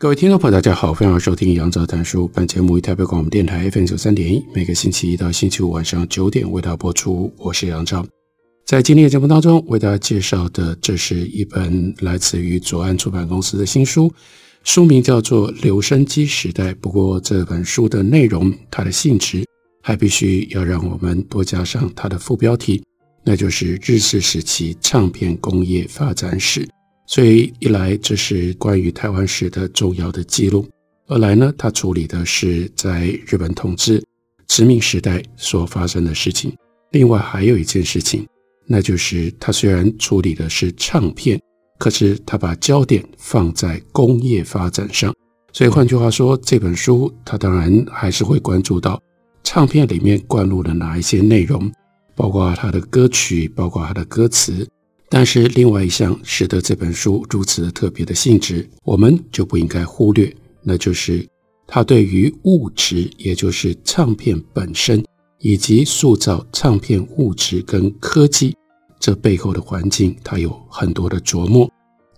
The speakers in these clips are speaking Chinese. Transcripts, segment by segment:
各位听众朋友，大家好，欢迎收听杨照谈书。本节目以台北广播电台 FM 九三点一，每个星期一到星期五晚上九点为大家播出。我是杨照，在今天的节目当中，为大家介绍的这是一本来自于左岸出版公司的新书，书名叫做《留声机时代》。不过，这本书的内容，它的性质，还必须要让我们多加上它的副标题，那就是“日治时期唱片工业发展史”。所以一来，这是关于台湾史的重要的记录；二来呢，他处理的是在日本统治殖民时代所发生的事情。另外还有一件事情，那就是他虽然处理的是唱片，可是他把焦点放在工业发展上。所以换句话说，这本书他当然还是会关注到唱片里面灌入了哪一些内容，包括他的歌曲，包括他的歌词。但是，另外一项使得这本书如此的特别的性质，我们就不应该忽略，那就是它对于物质，也就是唱片本身，以及塑造唱片物质跟科技这背后的环境，它有很多的琢磨。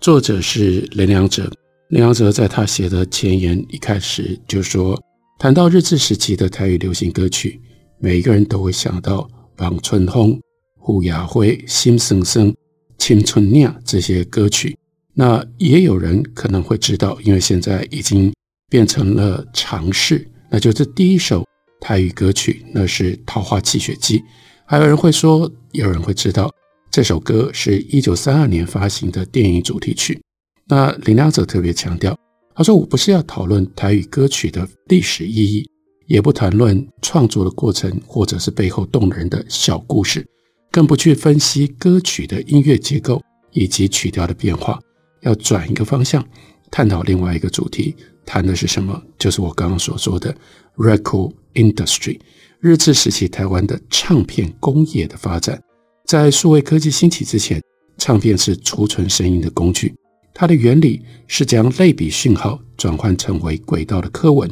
作者是林良哲，林良哲在他写的前言一开始就说，谈到日治时期的台语流行歌曲，每个人都会想到王春红、胡亚辉、心生生。青春酿这些歌曲，那也有人可能会知道，因为现在已经变成了常识，那就是第一首台语歌曲，那是《桃花泣血记》。还有人会说，有人会知道这首歌是一九三二年发行的电影主题曲。那林良哲特别强调，他说：“我不是要讨论台语歌曲的历史意义，也不谈论创作的过程，或者是背后动人的小故事。”更不去分析歌曲的音乐结构以及曲调的变化，要转一个方向，探讨另外一个主题，谈的是什么？就是我刚刚所说的 record industry，日治时期台湾的唱片工业的发展。在数位科技兴起之前，唱片是储存声音的工具，它的原理是将类比讯号转换成为轨道的刻纹，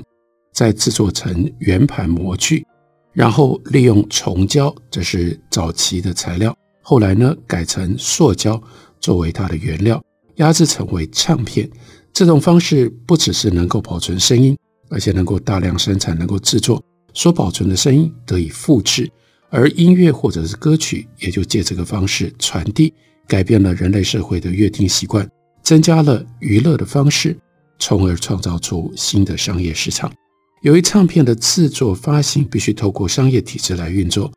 再制作成圆盘模具。然后利用虫胶，这是早期的材料。后来呢，改成塑胶作为它的原料，压制成为唱片。这种方式不只是能够保存声音，而且能够大量生产，能够制作所保存的声音得以复制，而音乐或者是歌曲也就借这个方式传递，改变了人类社会的阅听习惯，增加了娱乐的方式，从而创造出新的商业市场。由于唱片的制作发行必须透过商业体制来运作，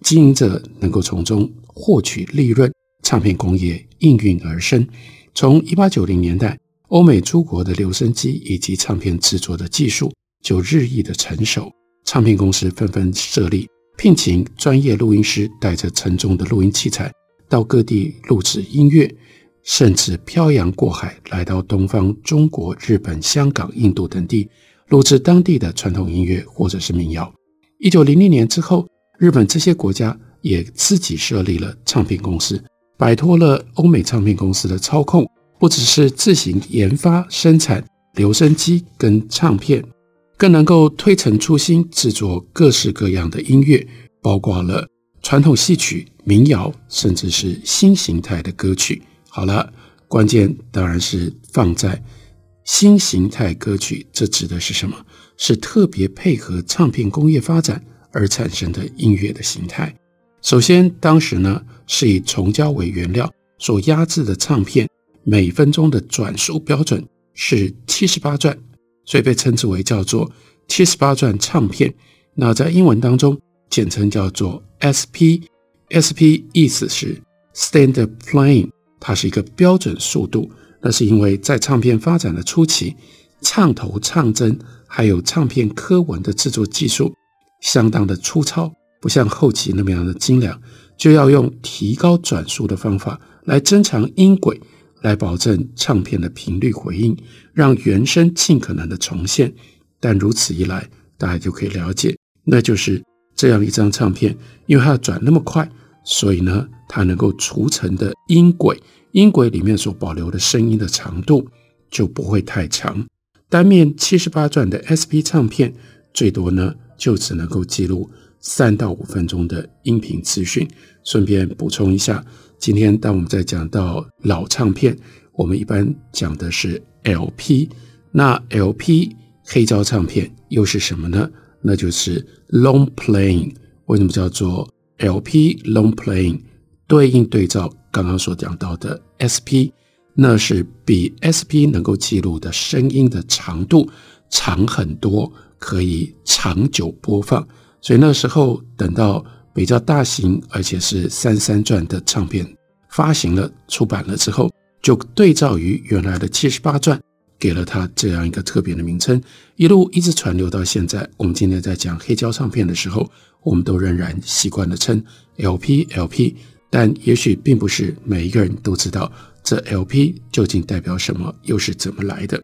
经营者能够从中获取利润，唱片工业应运而生。从一八九零年代，欧美诸国的留声机以及唱片制作的技术就日益的成熟，唱片公司纷纷设立，聘请专业录音师，带着沉重的录音器材到各地录制音乐，甚至漂洋过海来到东方中国、日本、香港、印度等地。录制当地的传统音乐或者是民谣。一九零零年之后，日本这些国家也自己设立了唱片公司，摆脱了欧美唱片公司的操控，不只是自行研发生产留声机跟唱片，更能够推陈出新，制作各式各样的音乐，包括了传统戏曲、民谣，甚至是新形态的歌曲。好了，关键当然是放在。新形态歌曲，这指的是什么？是特别配合唱片工业发展而产生的音乐的形态。首先，当时呢是以虫胶为原料所压制的唱片，每分钟的转速标准是七十八转，所以被称之为叫做七十八转唱片。那在英文当中，简称叫做 SP。SP 意思是 Standard Playing，它是一个标准速度。那是因为在唱片发展的初期，唱头、唱针还有唱片刻纹的制作技术相当的粗糙，不像后期那么样的精良，就要用提高转速的方法来增长音轨，来保证唱片的频率回应，让原声尽可能的重现。但如此一来，大家就可以了解，那就是这样一张唱片，因为它要转那么快，所以呢，它能够储存的音轨，音轨里面所保留的声音的长度就不会太长。单面七十八转的 SP 唱片，最多呢就只能够记录三到五分钟的音频资讯。顺便补充一下，今天当我们在讲到老唱片，我们一般讲的是 LP。那 LP 黑胶唱片又是什么呢？那就是 Long Playing。为什么叫做 LP Long Playing？对应对照刚刚所讲到的 SP。那是比 SP 能够记录的声音的长度长很多，可以长久播放。所以那时候等到比较大型而且是三三转的唱片发行了、出版了之后，就对照于原来的七十八转，给了它这样一个特别的名称，一路一直传流到现在。我们今天在讲黑胶唱片的时候，我们都仍然习惯的称 LP LP，但也许并不是每一个人都知道。这 LP 究竟代表什么，又是怎么来的？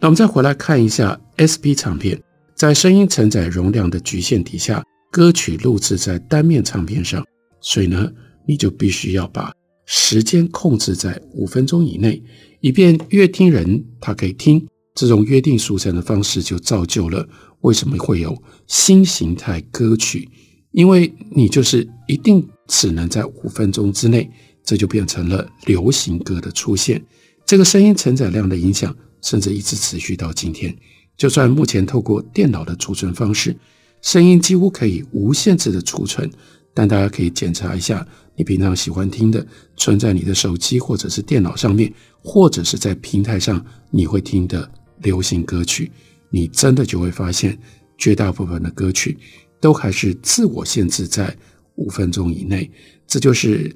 那我们再回来看一下 SP 唱片，在声音承载容量的局限底下，歌曲录制在单面唱片上，所以呢，你就必须要把时间控制在五分钟以内，以便阅听人他可以听。这种约定俗成的方式就造就了为什么会有新形态歌曲，因为你就是一定只能在五分钟之内。这就变成了流行歌的出现，这个声音承载量的影响，甚至一直持续到今天。就算目前透过电脑的储存方式，声音几乎可以无限制的储存，但大家可以检查一下，你平常喜欢听的，存在你的手机或者是电脑上面，或者是在平台上你会听的流行歌曲，你真的就会发现，绝大部分的歌曲都还是自我限制在五分钟以内，这就是。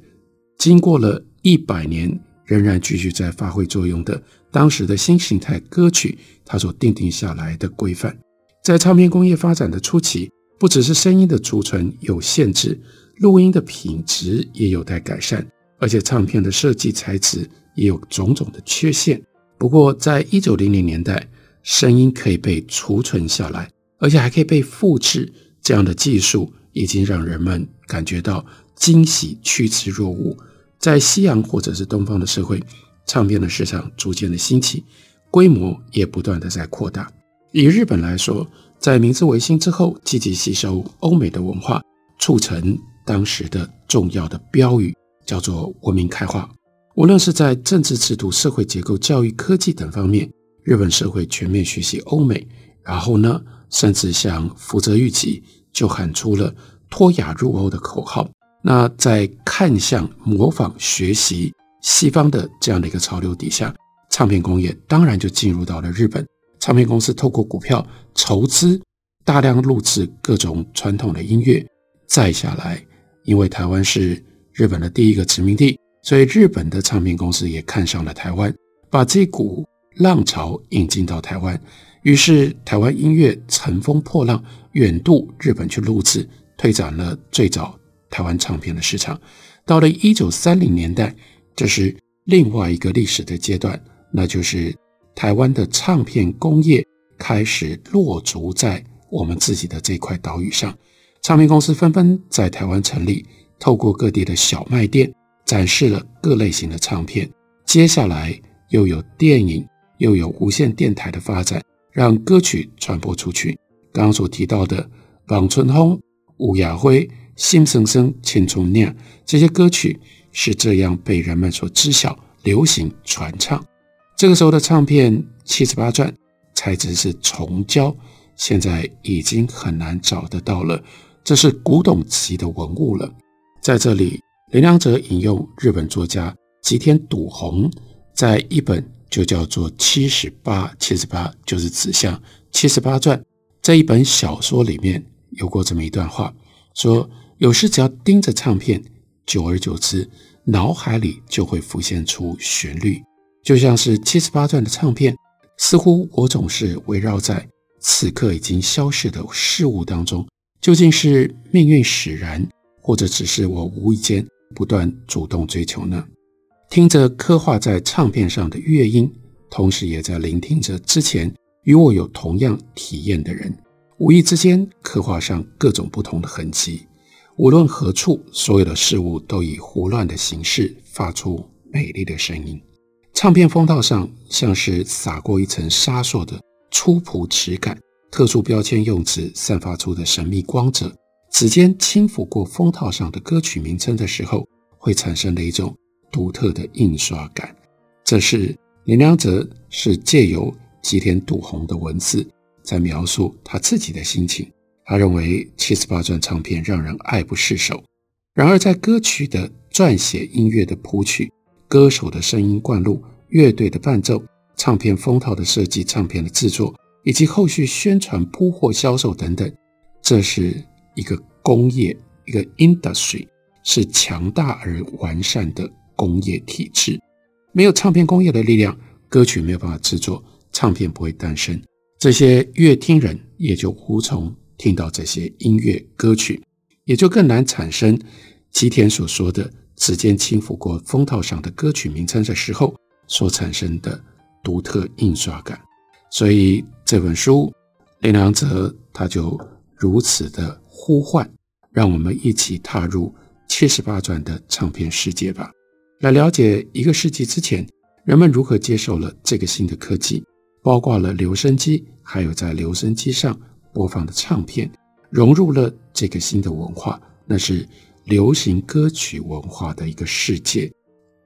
经过了一百年，仍然继续在发挥作用的当时的新形态歌曲，它所定定下来的规范，在唱片工业发展的初期，不只是声音的储存有限制，录音的品质也有待改善，而且唱片的设计材质也有种种的缺陷。不过，在一九零零年代，声音可以被储存下来，而且还可以被复制，这样的技术已经让人们感觉到。惊喜趋之若鹜，在西洋或者是东方的社会，唱片的市场逐渐的兴起，规模也不断的在扩大。以日本来说，在明治维新之后，积极吸收欧美的文化，促成当时的重要的标语，叫做“文明开化”。无论是在政治制度、社会结构、教育、科技等方面，日本社会全面学习欧美。然后呢，甚至像福泽諭吉就喊出了“脱亚入欧”的口号。那在看向模仿学习西方的这样的一个潮流底下，唱片工业当然就进入到了日本。唱片公司透过股票筹资，大量录制各种传统的音乐。再下来，因为台湾是日本的第一个殖民地，所以日本的唱片公司也看上了台湾，把这股浪潮引进到台湾。于是，台湾音乐乘风破浪，远渡日本去录制，推展了最早。台湾唱片的市场，到了一九三零年代，这是另外一个历史的阶段，那就是台湾的唱片工业开始落足在我们自己的这块岛屿上，唱片公司纷纷在台湾成立，透过各地的小卖店展示了各类型的唱片。接下来又有电影，又有无线电台的发展，让歌曲传播出去。刚刚所提到的《望春风》、吴亚辉。心生生，千重念，这些歌曲是这样被人们所知晓、流行、传唱。这个时候的唱片七十八转，材质是虫胶，现在已经很难找得到了。这是古董级的文物了。在这里，林良哲引用日本作家吉田笃宏在一本就叫做《七十八》，七十八就是指向七十八转这一本小说里面有过这么一段话，说。有时只要盯着唱片，久而久之，脑海里就会浮现出旋律，就像是七十八转的唱片。似乎我总是围绕在此刻已经消逝的事物当中，究竟是命运使然，或者只是我无意间不断主动追求呢？听着刻画在唱片上的乐音，同时也在聆听着之前与我有同样体验的人，无意之间刻画上各种不同的痕迹。无论何处，所有的事物都以胡乱的形式发出美丽的声音。唱片封套上像是撒过一层纱塑的粗朴质感，特殊标签用纸散发出的神秘光泽，指尖轻抚过封套上的歌曲名称的时候，会产生的一种独特的印刷感。这是林良哲是借由吉田笃宏的文字，在描述他自己的心情。他认为七十八转唱片让人爱不释手。然而，在歌曲的撰写、音乐的谱曲。歌手的声音灌录、乐队的伴奏、唱片封套的设计、唱片的制作，以及后续宣传、铺货、销售等等，这是一个工业，一个 industry，是强大而完善的工业体制。没有唱片工业的力量，歌曲没有办法制作，唱片不会诞生，这些乐听人也就无从听到这些音乐歌曲，也就更难产生吉田所说的。指尖轻抚过封套上的歌曲名称的时候，所产生的独特印刷感。所以这本书，林良哲他就如此的呼唤，让我们一起踏入七十八转的唱片世界吧，来了解一个世纪之前人们如何接受了这个新的科技，包括了留声机，还有在留声机上播放的唱片，融入了这个新的文化，那是。流行歌曲文化的一个世界，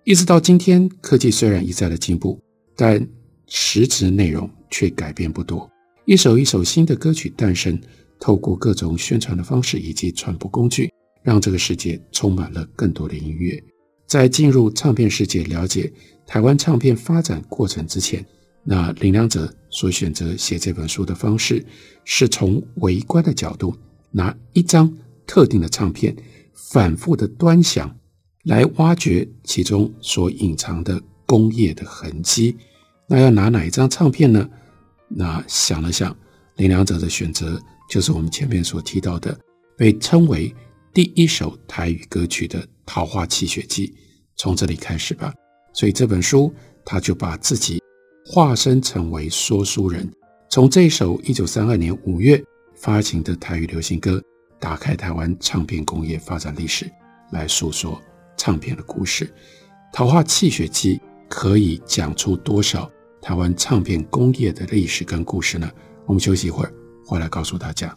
一直到今天，科技虽然一再的进步，但实质内容却改变不多。一首一首新的歌曲诞生，透过各种宣传的方式以及传播工具，让这个世界充满了更多的音乐。在进入唱片世界，了解台湾唱片发展过程之前，那林良哲所选择写这本书的方式，是从微观的角度，拿一张特定的唱片。反复的端详，来挖掘其中所隐藏的工业的痕迹。那要拿哪一张唱片呢？那想了想，林良哲的选择就是我们前面所提到的，被称为第一首台语歌曲的《桃花泣血记》。从这里开始吧。所以这本书，他就把自己化身成为说书人，从这首一九三二年五月发行的台语流行歌。打开台湾唱片工业发展历史，来诉说唱片的故事。《桃花泣血记》可以讲出多少台湾唱片工业的历史跟故事呢？我们休息一会儿，回来告诉大家。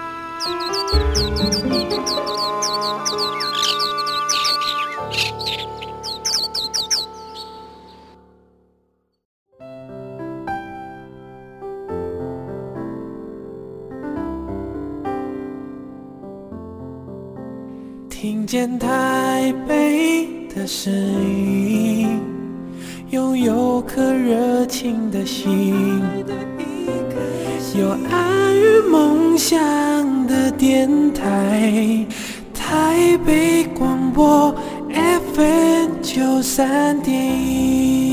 台北广播 FM 九三点一。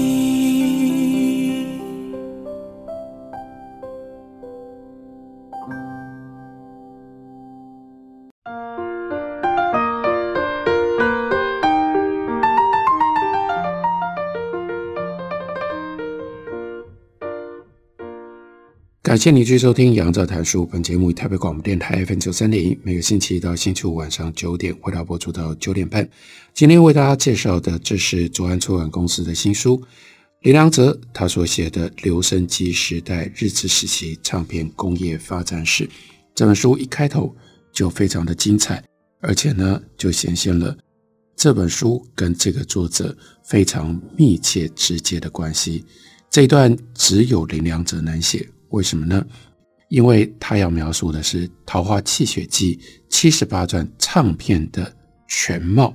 感谢你继续收听《杨照谈书》。本节目以台北广播电台 FM 九三点一，每个星期一到星期五晚上九点，回到播出到九点半。今天为大家介绍的，这是左岸出版公司的新书，林良哲他所写的《留声机时代日治时期唱片工业发展史》。这本书一开头就非常的精彩，而且呢，就显现了这本书跟这个作者非常密切直接的关系。这一段只有林良哲能写，为什么呢？因为他要描述的是《桃花泣血记》七十八转唱片的全貌，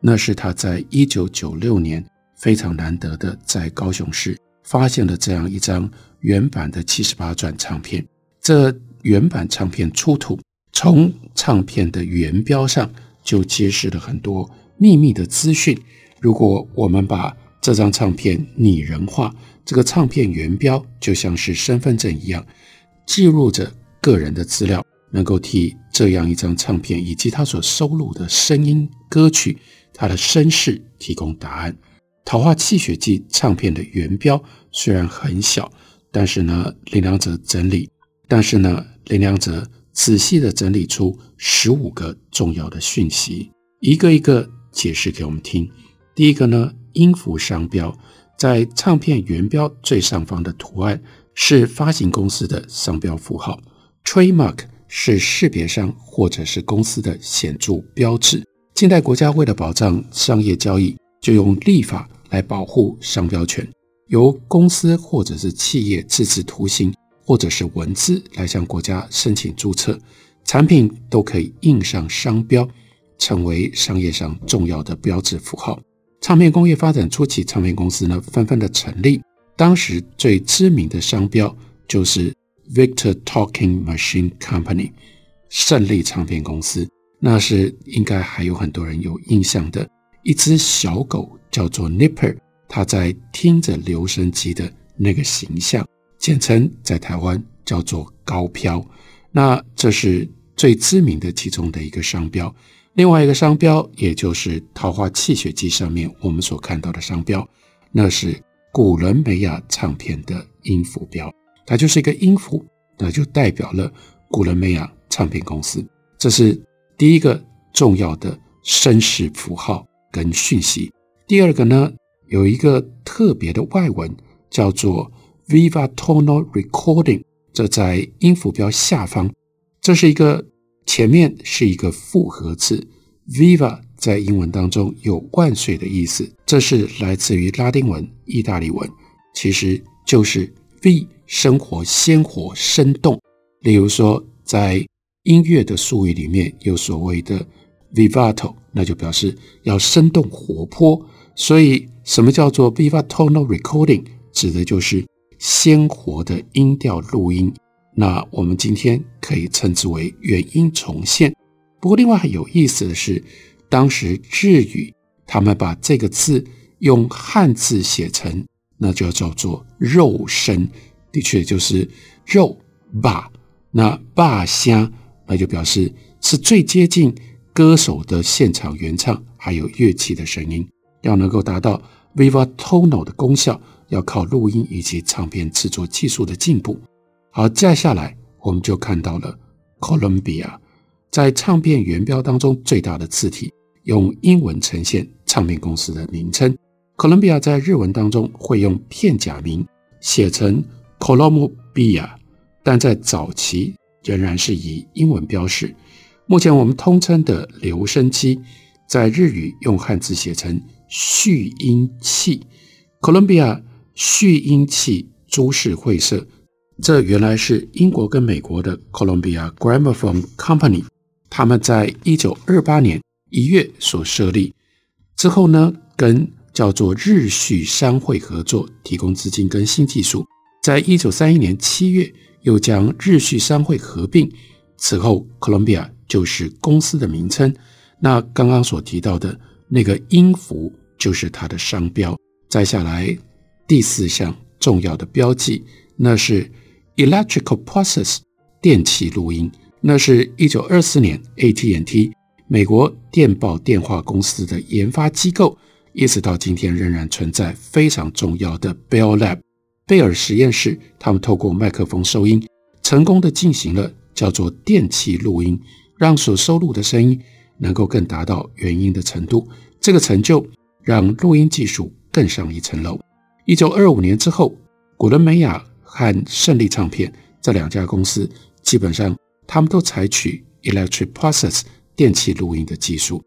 那是他在一九九六年非常难得的在高雄市发现了这样一张原版的七十八转唱片。这原版唱片出土，从唱片的原标上就揭示了很多秘密的资讯。如果我们把这张唱片拟人化，这个唱片原标就像是身份证一样，记录着个人的资料，能够替这样一张唱片以及它所收录的声音、歌曲、它的身世提供答案。《桃花泣血记》唱片的原标虽然很小，但是呢，林良哲整理，但是呢，林良哲仔细地整理出十五个重要的讯息，一个一个解释给我们听。第一个呢，音符商标。在唱片原标最上方的图案是发行公司的商标符号，trademark 是识别商或者是公司的显著标志。近代国家为了保障商业交易，就用立法来保护商标权，由公司或者是企业自制图形或者是文字来向国家申请注册，产品都可以印上商标，成为商业上重要的标志符号。唱片工业发展初期，唱片公司呢纷纷的成立。当时最知名的商标就是 Victor Talking Machine Company，胜利唱片公司。那是应该还有很多人有印象的，一只小狗叫做 Nipper，它在听着留声机的那个形象，简称在台湾叫做高飘。那这是最知名的其中的一个商标。另外一个商标，也就是《桃花泣血记》上面我们所看到的商标，那是古伦美亚唱片的音符标，它就是一个音符，那就代表了古伦美亚唱片公司。这是第一个重要的声势符号跟讯息。第二个呢，有一个特别的外文叫做 Viva Tonal Recording，这在音符标下方，这是一个。前面是一个复合字，Viva 在英文当中有万岁的意思，这是来自于拉丁文、意大利文，其实就是 V 生活、鲜活、生动。例如说，在音乐的术语里面有所谓的 Vivato，那就表示要生动活泼。所以，什么叫做 Viva Tonal Recording？指的就是鲜活的音调录音。那我们今天可以称之为原音重现。不过，另外很有意思的是，当时日语他们把这个字用汉字写成，那就叫做“肉声”，的确就是肉吧。那吧声，那就表示是最接近歌手的现场原唱，还有乐器的声音。要能够达到 viva tonal 的功效，要靠录音以及唱片制作技术的进步。好，接下来我们就看到了 Columbia 在唱片原标当中最大的字体，用英文呈现唱片公司的名称。Columbia 在日文当中会用片假名写成 Columbia，但在早期仍然是以英文标示。目前我们通称的留声机，在日语用汉字写成蓄音器。Columbia 蓄音器株式会社。这原来是英国跟美国的 Columbia Gramophone Company，他们在一九二八年一月所设立之后呢，跟叫做日蓄商会合作，提供资金跟新技术。在一九三一年七月，又将日蓄商会合并，此后 Columbia 就是公司的名称。那刚刚所提到的那个音符就是它的商标。再下来第四项重要的标记，那是。Electrical process 电气录音，那是一九二四年 AT&T 美国电报电话公司的研发机构，一直到今天仍然存在非常重要的 Bell Lab 贝尔实验室。他们透过麦克风收音，成功的进行了叫做电气录音，让所收录的声音能够更达到原音的程度。这个成就让录音技术更上一层楼。一九二五年之后，古伦美亚。和胜利唱片这两家公司基本上他们都采取 electric process 电气录音的技术。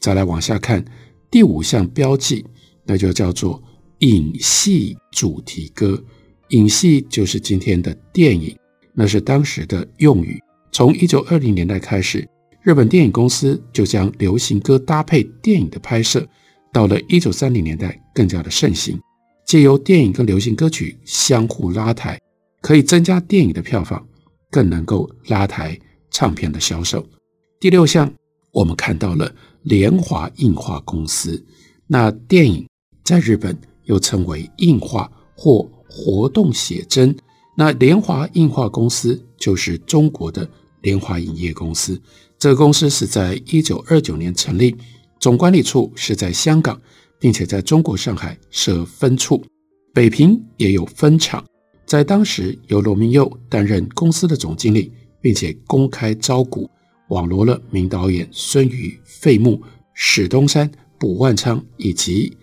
再来往下看第五项标记，那就叫做影戏主题歌。影戏就是今天的电影，那是当时的用语。从一九二零年代开始，日本电影公司就将流行歌搭配电影的拍摄，到了一九三零年代更加的盛行。借由电影跟流行歌曲相互拉抬，可以增加电影的票房，更能够拉抬唱片的销售。第六项，我们看到了联华映画公司。那电影在日本又称为映画或活动写真，那联华映画公司就是中国的联华影业公司。这个公司是在一九二九年成立，总管理处是在香港，并且在中国上海设分处，北平也有分厂。在当时，由罗明佑担任公司的总经理，并且公开招股，网罗了名导演孙宇、费穆、史东山、卜万昌，以及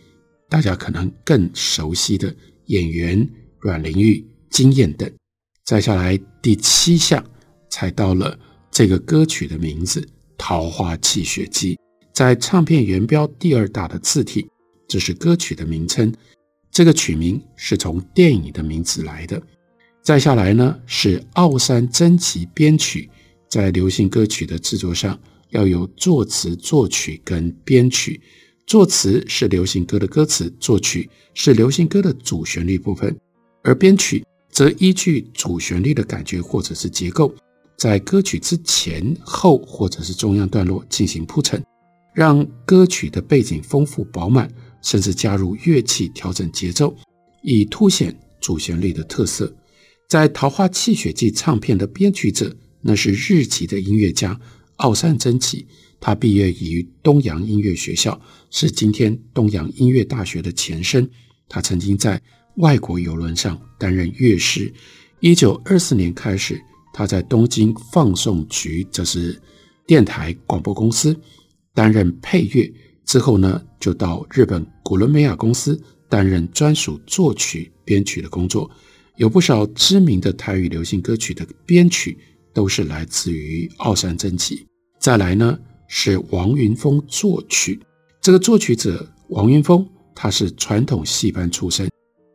大家可能更熟悉的。演员阮玲玉、金燕等，再下来第七项才到了这个歌曲的名字《桃花泣血记》，在唱片原标第二大的字体，这是歌曲的名称。这个曲名是从电影的名字来的。再下来呢，是奥山真吉编曲，在流行歌曲的制作上要有作词、作曲跟编曲。作词是流行歌的歌词，作曲是流行歌的主旋律部分，而编曲则依据主旋律的感觉或者是结构，在歌曲之前、后或者是中央段落进行铺陈，让歌曲的背景丰富饱满，甚至加入乐器调整节奏，以凸显主旋律的特色。在《桃花泣血记》唱片的编曲者，那是日籍的音乐家奥山真吉。他毕业于东洋音乐学校，是今天东洋音乐大学的前身。他曾经在外国邮轮上担任乐师。一九二四年开始，他在东京放送局，这是电台广播公司担任配乐。之后呢，就到日本古伦美亚公司担任专属作曲编曲的工作。有不少知名的台语流行歌曲的编曲都是来自于奥山真吉。再来呢，是王云峰作曲，这个作曲者王云峰，他是传统戏班出身，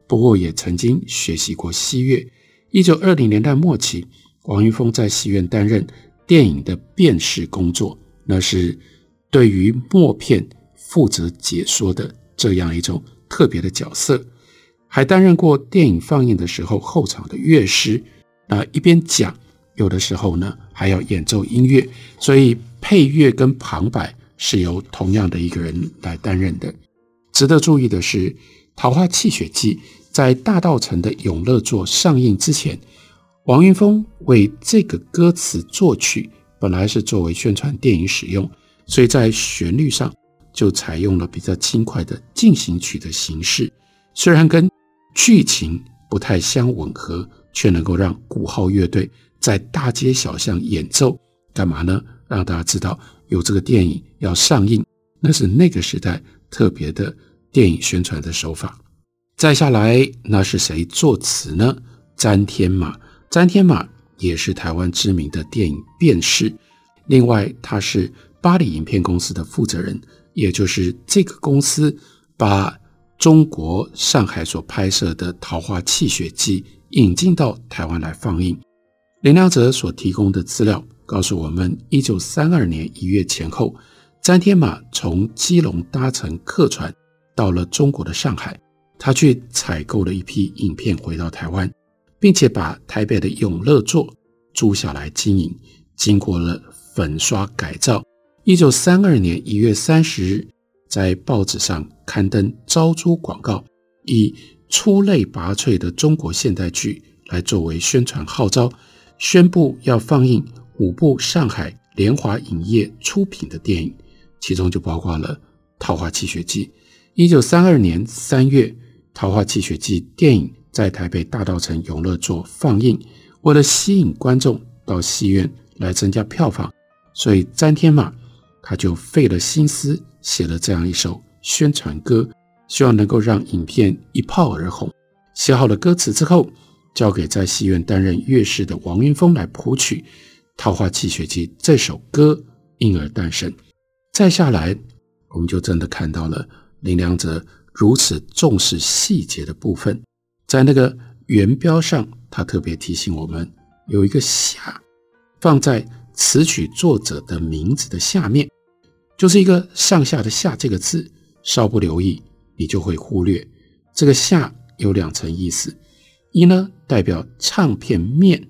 不过也曾经学习过西乐。一九二零年代末期，王云峰在戏院担任电影的辨识工作，那是对于默片负责解说的这样一种特别的角色，还担任过电影放映的时候后场的乐师，那一边讲，有的时候呢还要演奏音乐，所以。配乐跟旁白是由同样的一个人来担任的。值得注意的是，《桃花泣血记》在大稻城的永乐座上映之前，王云峰为这个歌词作曲，本来是作为宣传电影使用，所以在旋律上就采用了比较轻快的进行曲的形式。虽然跟剧情不太相吻合，却能够让鼓号乐队在大街小巷演奏。干嘛呢？让大家知道有这个电影要上映，那是那个时代特别的电影宣传的手法。再下来，那是谁作词呢？詹天马，詹天马也是台湾知名的电影辩士。另外，他是八里影片公司的负责人，也就是这个公司把中国上海所拍摄的《桃花泣血记》引进到台湾来放映。林良哲所提供的资料。告诉我们，一九三二年一月前后，詹天马从基隆搭乘客船到了中国的上海，他去采购了一批影片回到台湾，并且把台北的永乐座租下来经营。经过了粉刷改造，一九三二年一月三十日，在报纸上刊登招租广告，以出类拔萃的中国现代剧来作为宣传号召，宣布要放映。五部上海联华影业出品的电影，其中就包括了《桃花泣血记》。一九三二年三月，《桃花泣血记》电影在台北大稻城永乐座放映。为了吸引观众到戏院来增加票房，所以詹天马他就费了心思写了这样一首宣传歌，希望能够让影片一炮而红。写好了歌词之后，交给在戏院担任乐师的王云峰来谱曲。桃花泣血记》这首歌因而诞生。再下来，我们就真的看到了林良哲如此重视细节的部分，在那个原标上，他特别提醒我们有一个“下”，放在词曲作者的名字的下面，就是一个上下的“下”这个字，稍不留意，你就会忽略。这个“下”有两层意思，一呢代表唱片面，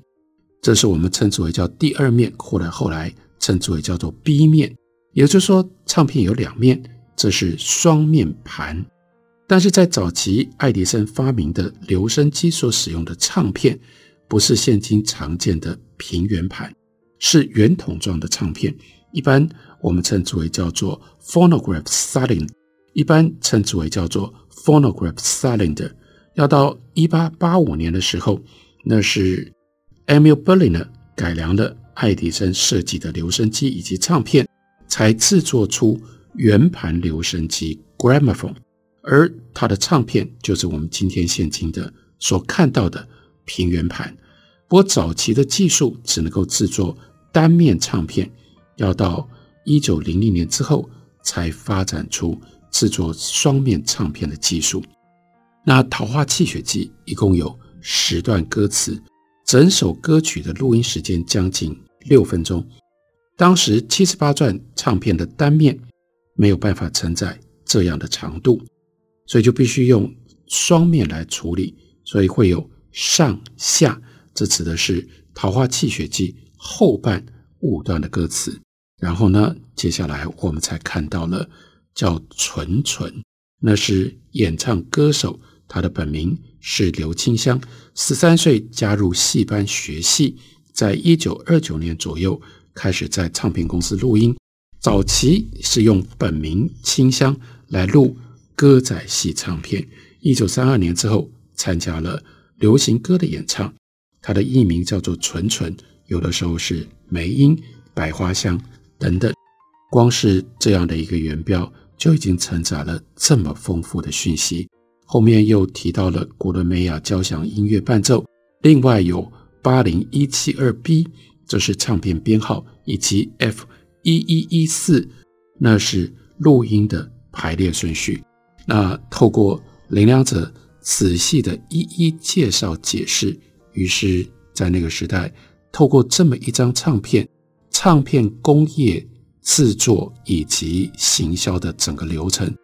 这是我们称之为叫第二面，或者后来称之为叫做 B 面。也就是说，唱片有两面，这是双面盘。但是在早期，爱迪生发明的留声机所使用的唱片，不是现今常见的平圆盘，是圆筒状的唱片。一般我们称之为叫做 phonograph cylinder，一般称之为叫做 phonograph cylinder。要到一八八五年的时候，那是 Emil Berliner 改良了爱迪生设计的留声机以及唱片。才制作出圆盘留声机 （gramophone），而它的唱片就是我们今天现今的所看到的平圆盘。不过早期的技术只能够制作单面唱片，要到一九零零年之后才发展出制作双面唱片的技术。那《桃花泣血记》一共有十段歌词，整首歌曲的录音时间将近六分钟。当时七十八转唱片的单面没有办法承载这样的长度，所以就必须用双面来处理，所以会有上下。这指的是《桃花泣血记》后半五段的歌词。然后呢，接下来我们才看到了叫纯纯，那是演唱歌手，他的本名是刘清香，十三岁加入戏班学戏，在一九二九年左右。开始在唱片公司录音，早期是用本名清香来录歌仔戏唱片。一九三二年之后，参加了流行歌的演唱，他的艺名叫做纯纯，有的时候是梅英、百花香等等。光是这样的一个原标，就已经承载了这么丰富的讯息。后面又提到了古伦美亚交响音乐伴奏，另外有八零一七二 B。这是唱片编号，以及 F 一一一四，那是录音的排列顺序。那透过林良哲仔细的一一介绍解释，于是，在那个时代，透过这么一张唱片，唱片工业制作以及行销的整个流程，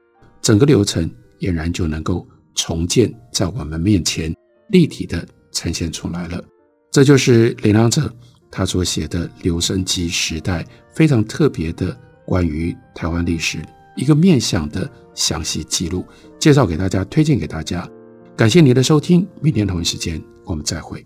整个流程俨然就能够重建在我们面前，立体的呈现出来了。这就是林良哲。他所写的留声机时代非常特别的关于台湾历史一个面向的详细记录，介绍给大家，推荐给大家。感谢您的收听，明天同一时间我们再会。